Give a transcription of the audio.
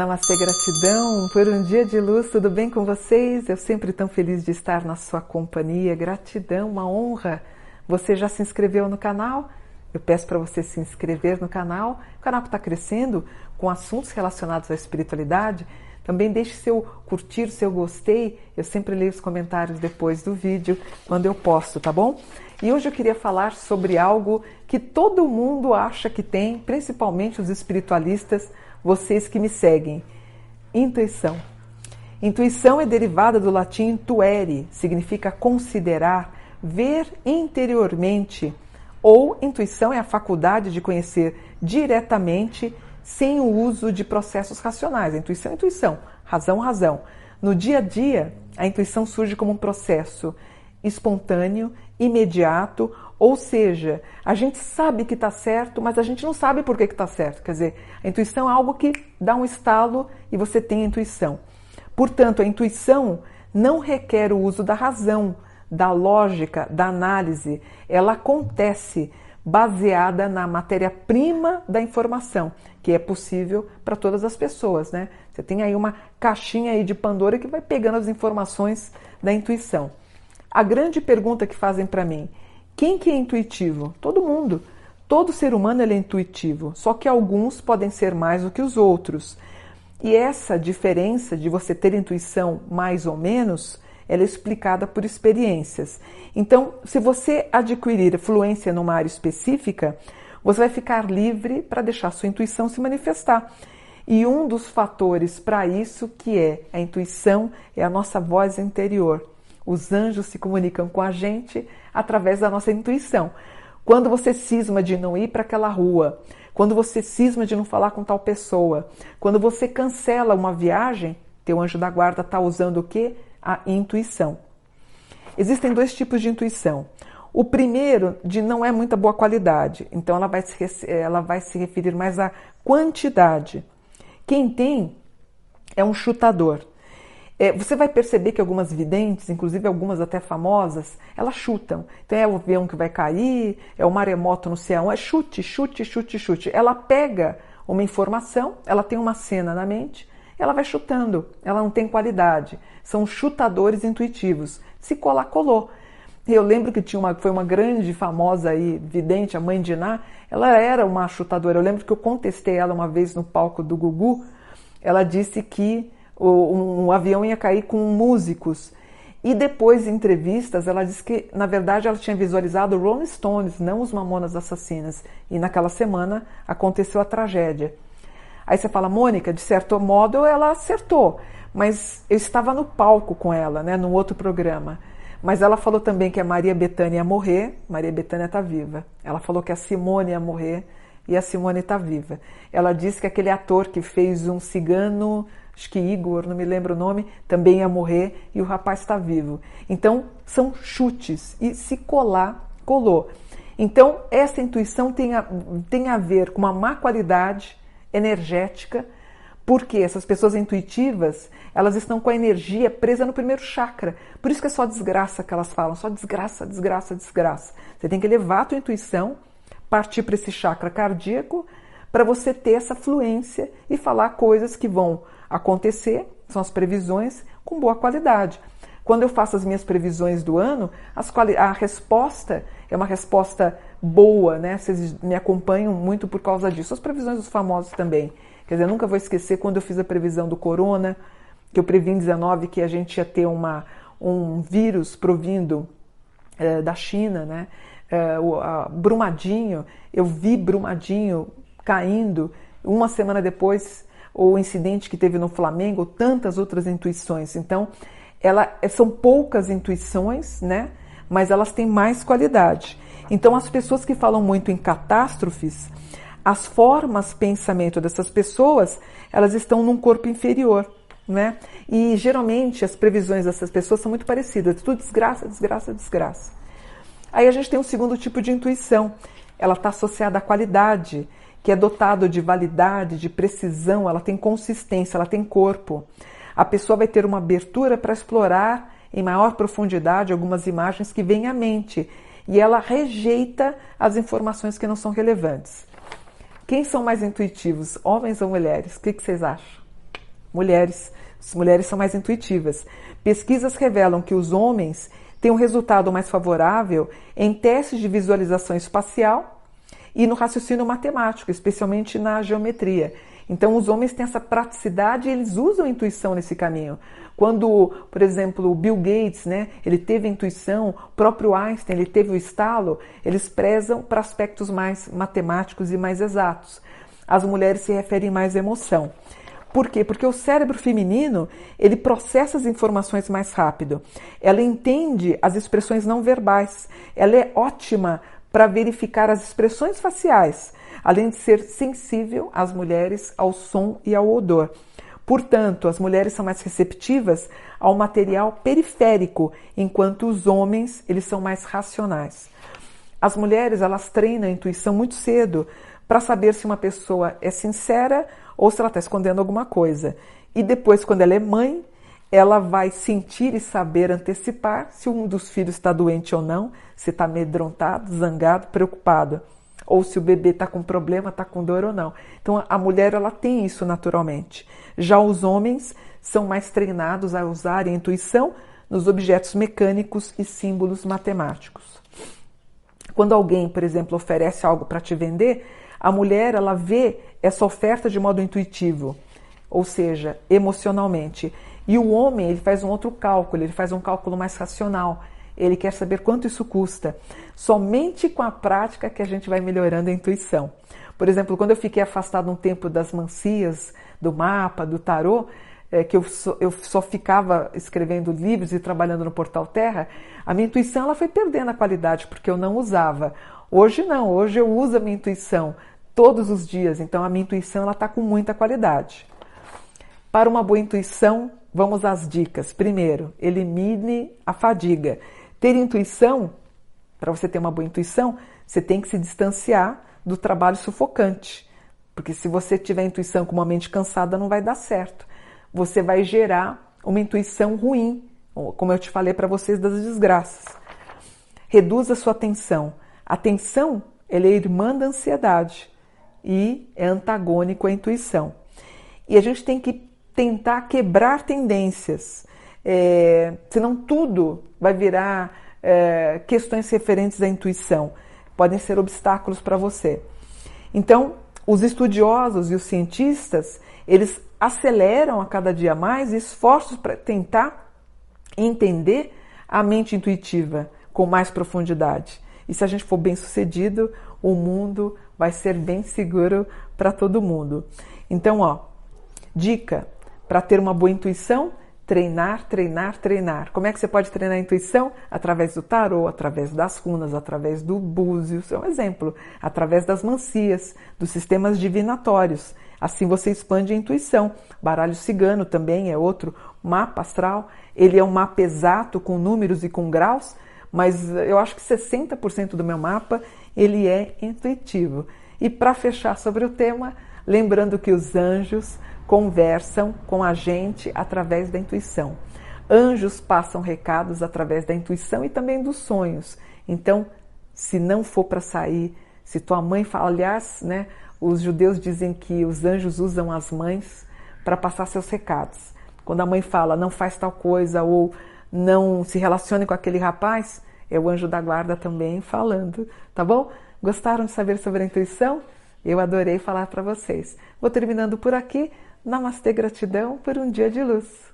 Namastê, gratidão por um dia de luz, tudo bem com vocês? Eu sempre tão feliz de estar na sua companhia. Gratidão, uma honra. Você já se inscreveu no canal? Eu peço para você se inscrever no canal. O canal que está crescendo com assuntos relacionados à espiritualidade. Também deixe seu curtir, seu gostei. Eu sempre leio os comentários depois do vídeo, quando eu posto, tá bom? E hoje eu queria falar sobre algo que todo mundo acha que tem, principalmente os espiritualistas vocês que me seguem. Intuição. Intuição é derivada do latim intuere, significa considerar, ver interiormente. Ou intuição é a faculdade de conhecer diretamente sem o uso de processos racionais. Intuição é intuição, razão, razão. No dia a dia, a intuição surge como um processo espontâneo, imediato, ou seja, a gente sabe que está certo, mas a gente não sabe por que está certo. Quer dizer, a intuição é algo que dá um estalo e você tem a intuição. Portanto, a intuição não requer o uso da razão, da lógica, da análise. Ela acontece baseada na matéria-prima da informação, que é possível para todas as pessoas, né? Você tem aí uma caixinha aí de Pandora que vai pegando as informações da intuição. A grande pergunta que fazem para mim, quem que é intuitivo? Todo mundo. Todo ser humano é intuitivo, só que alguns podem ser mais do que os outros. E essa diferença de você ter intuição mais ou menos, ela é explicada por experiências. Então, se você adquirir fluência numa área específica, você vai ficar livre para deixar sua intuição se manifestar. E um dos fatores para isso que é a intuição é a nossa voz interior. Os anjos se comunicam com a gente através da nossa intuição. Quando você cisma de não ir para aquela rua, quando você cisma de não falar com tal pessoa, quando você cancela uma viagem, teu anjo da guarda está usando o que? A intuição. Existem dois tipos de intuição. O primeiro, de não é muita boa qualidade, então ela vai se, ela vai se referir mais à quantidade. Quem tem é um chutador. É, você vai perceber que algumas videntes, inclusive algumas até famosas, elas chutam. Então é o avião que vai cair, é o maremoto no céu, é chute, chute, chute, chute. Ela pega uma informação, ela tem uma cena na mente, ela vai chutando, ela não tem qualidade. São chutadores intuitivos. Se colar, colou. Eu lembro que tinha uma, foi uma grande famosa aí, vidente, a mãe de Iná, ela era uma chutadora. Eu lembro que eu contestei ela uma vez no palco do Gugu. Ela disse que um, avião ia cair com músicos. E depois, em entrevistas, ela disse que, na verdade, ela tinha visualizado Rolling Stones, não os Mamonas Assassinas. E naquela semana aconteceu a tragédia. Aí você fala, Mônica, de certo modo ela acertou, mas eu estava no palco com ela, né, num outro programa. Mas ela falou também que a Maria Bethânia ia morrer, Maria Bethânia está viva. Ela falou que a Simone ia morrer e a Simone está viva. Ela disse que aquele ator que fez um cigano acho que Igor, não me lembro o nome, também ia morrer e o rapaz está vivo. Então, são chutes e se colar, colou. Então, essa intuição tem a, tem a ver com uma má qualidade energética, porque essas pessoas intuitivas, elas estão com a energia presa no primeiro chakra. Por isso que é só desgraça que elas falam, só desgraça, desgraça, desgraça. Você tem que levar a tua intuição, partir para esse chakra cardíaco, para você ter essa fluência e falar coisas que vão acontecer, são as previsões com boa qualidade. Quando eu faço as minhas previsões do ano, a resposta é uma resposta boa, né? Vocês me acompanham muito por causa disso. As previsões dos famosos também. Quer dizer, eu nunca vou esquecer quando eu fiz a previsão do corona, que eu previ em 19 que a gente ia ter uma, um vírus provindo é, da China, né? É, o a, Brumadinho, eu vi Brumadinho caindo. Uma semana depois ou o incidente que teve no Flamengo, tantas outras intuições. Então, ela, são poucas intuições, né? Mas elas têm mais qualidade. Então, as pessoas que falam muito em catástrofes, as formas pensamento dessas pessoas, elas estão num corpo inferior, né? E geralmente as previsões dessas pessoas são muito parecidas, tudo desgraça, desgraça, desgraça. Aí a gente tem um segundo tipo de intuição, ela está associada à qualidade que é dotado de validade, de precisão, ela tem consistência, ela tem corpo. A pessoa vai ter uma abertura para explorar em maior profundidade algumas imagens que vêm à mente e ela rejeita as informações que não são relevantes. Quem são mais intuitivos, homens ou mulheres? O que, que vocês acham? mulheres. As mulheres são mais intuitivas. Pesquisas revelam que os homens têm um resultado mais favorável em testes de visualização espacial e no raciocínio matemático, especialmente na geometria. Então, os homens têm essa praticidade e eles usam a intuição nesse caminho. Quando, por exemplo, o Bill Gates, né, ele teve a intuição, o próprio Einstein, ele teve o estalo, eles prezam para aspectos mais matemáticos e mais exatos. As mulheres se referem mais à emoção. Por quê? Porque o cérebro feminino, ele processa as informações mais rápido. Ela entende as expressões não verbais. Ela é ótima para verificar as expressões faciais, além de ser sensível às mulheres ao som e ao odor. Portanto, as mulheres são mais receptivas ao material periférico, enquanto os homens, eles são mais racionais. As mulheres, elas treinam a intuição muito cedo para saber se uma pessoa é sincera ou se ela está escondendo alguma coisa. E depois, quando ela é mãe, ela vai sentir e saber antecipar se um dos filhos está doente ou não, se está amedrontado, zangado, preocupado, ou se o bebê está com problema, está com dor ou não. Então a mulher ela tem isso naturalmente. Já os homens são mais treinados a usar a intuição nos objetos mecânicos e símbolos matemáticos. Quando alguém, por exemplo, oferece algo para te vender, a mulher ela vê essa oferta de modo intuitivo, ou seja, emocionalmente. E o homem ele faz um outro cálculo, ele faz um cálculo mais racional. Ele quer saber quanto isso custa. Somente com a prática que a gente vai melhorando a intuição. Por exemplo, quando eu fiquei afastado um tempo das mancias, do mapa, do tarô, é, que eu só, eu só ficava escrevendo livros e trabalhando no Portal Terra, a minha intuição ela foi perdendo a qualidade porque eu não usava. Hoje não, hoje eu uso a minha intuição todos os dias. Então a minha intuição está com muita qualidade. Para uma boa intuição, vamos às dicas. Primeiro, elimine a fadiga. Ter intuição, para você ter uma boa intuição, você tem que se distanciar do trabalho sufocante. Porque se você tiver intuição com uma mente cansada, não vai dar certo. Você vai gerar uma intuição ruim, como eu te falei para vocês das desgraças. Reduza a sua atenção. A atenção ela é irmã da ansiedade e é antagônico à intuição. E a gente tem que tentar quebrar tendências, é, senão tudo vai virar é, questões referentes à intuição, podem ser obstáculos para você. Então, os estudiosos e os cientistas, eles aceleram a cada dia mais esforços para tentar entender a mente intuitiva com mais profundidade. E se a gente for bem sucedido, o mundo vai ser bem seguro para todo mundo. Então, ó, dica para ter uma boa intuição, treinar, treinar, treinar. Como é que você pode treinar a intuição? Através do tarô, através das runas, através do búzios, é um exemplo, através das mancias, dos sistemas divinatórios. Assim você expande a intuição. Baralho cigano também é outro mapa astral. Ele é um mapa exato com números e com graus, mas eu acho que 60% do meu mapa ele é intuitivo. E para fechar sobre o tema, lembrando que os anjos conversam com a gente através da intuição. Anjos passam recados através da intuição e também dos sonhos. Então, se não for para sair, se tua mãe fala, aliás, né, os judeus dizem que os anjos usam as mães para passar seus recados. Quando a mãe fala, não faz tal coisa ou não se relacione com aquele rapaz, é o anjo da guarda também falando, tá bom? Gostaram de saber sobre a intuição? Eu adorei falar para vocês. Vou terminando por aqui. Namastê, gratidão por um dia de luz.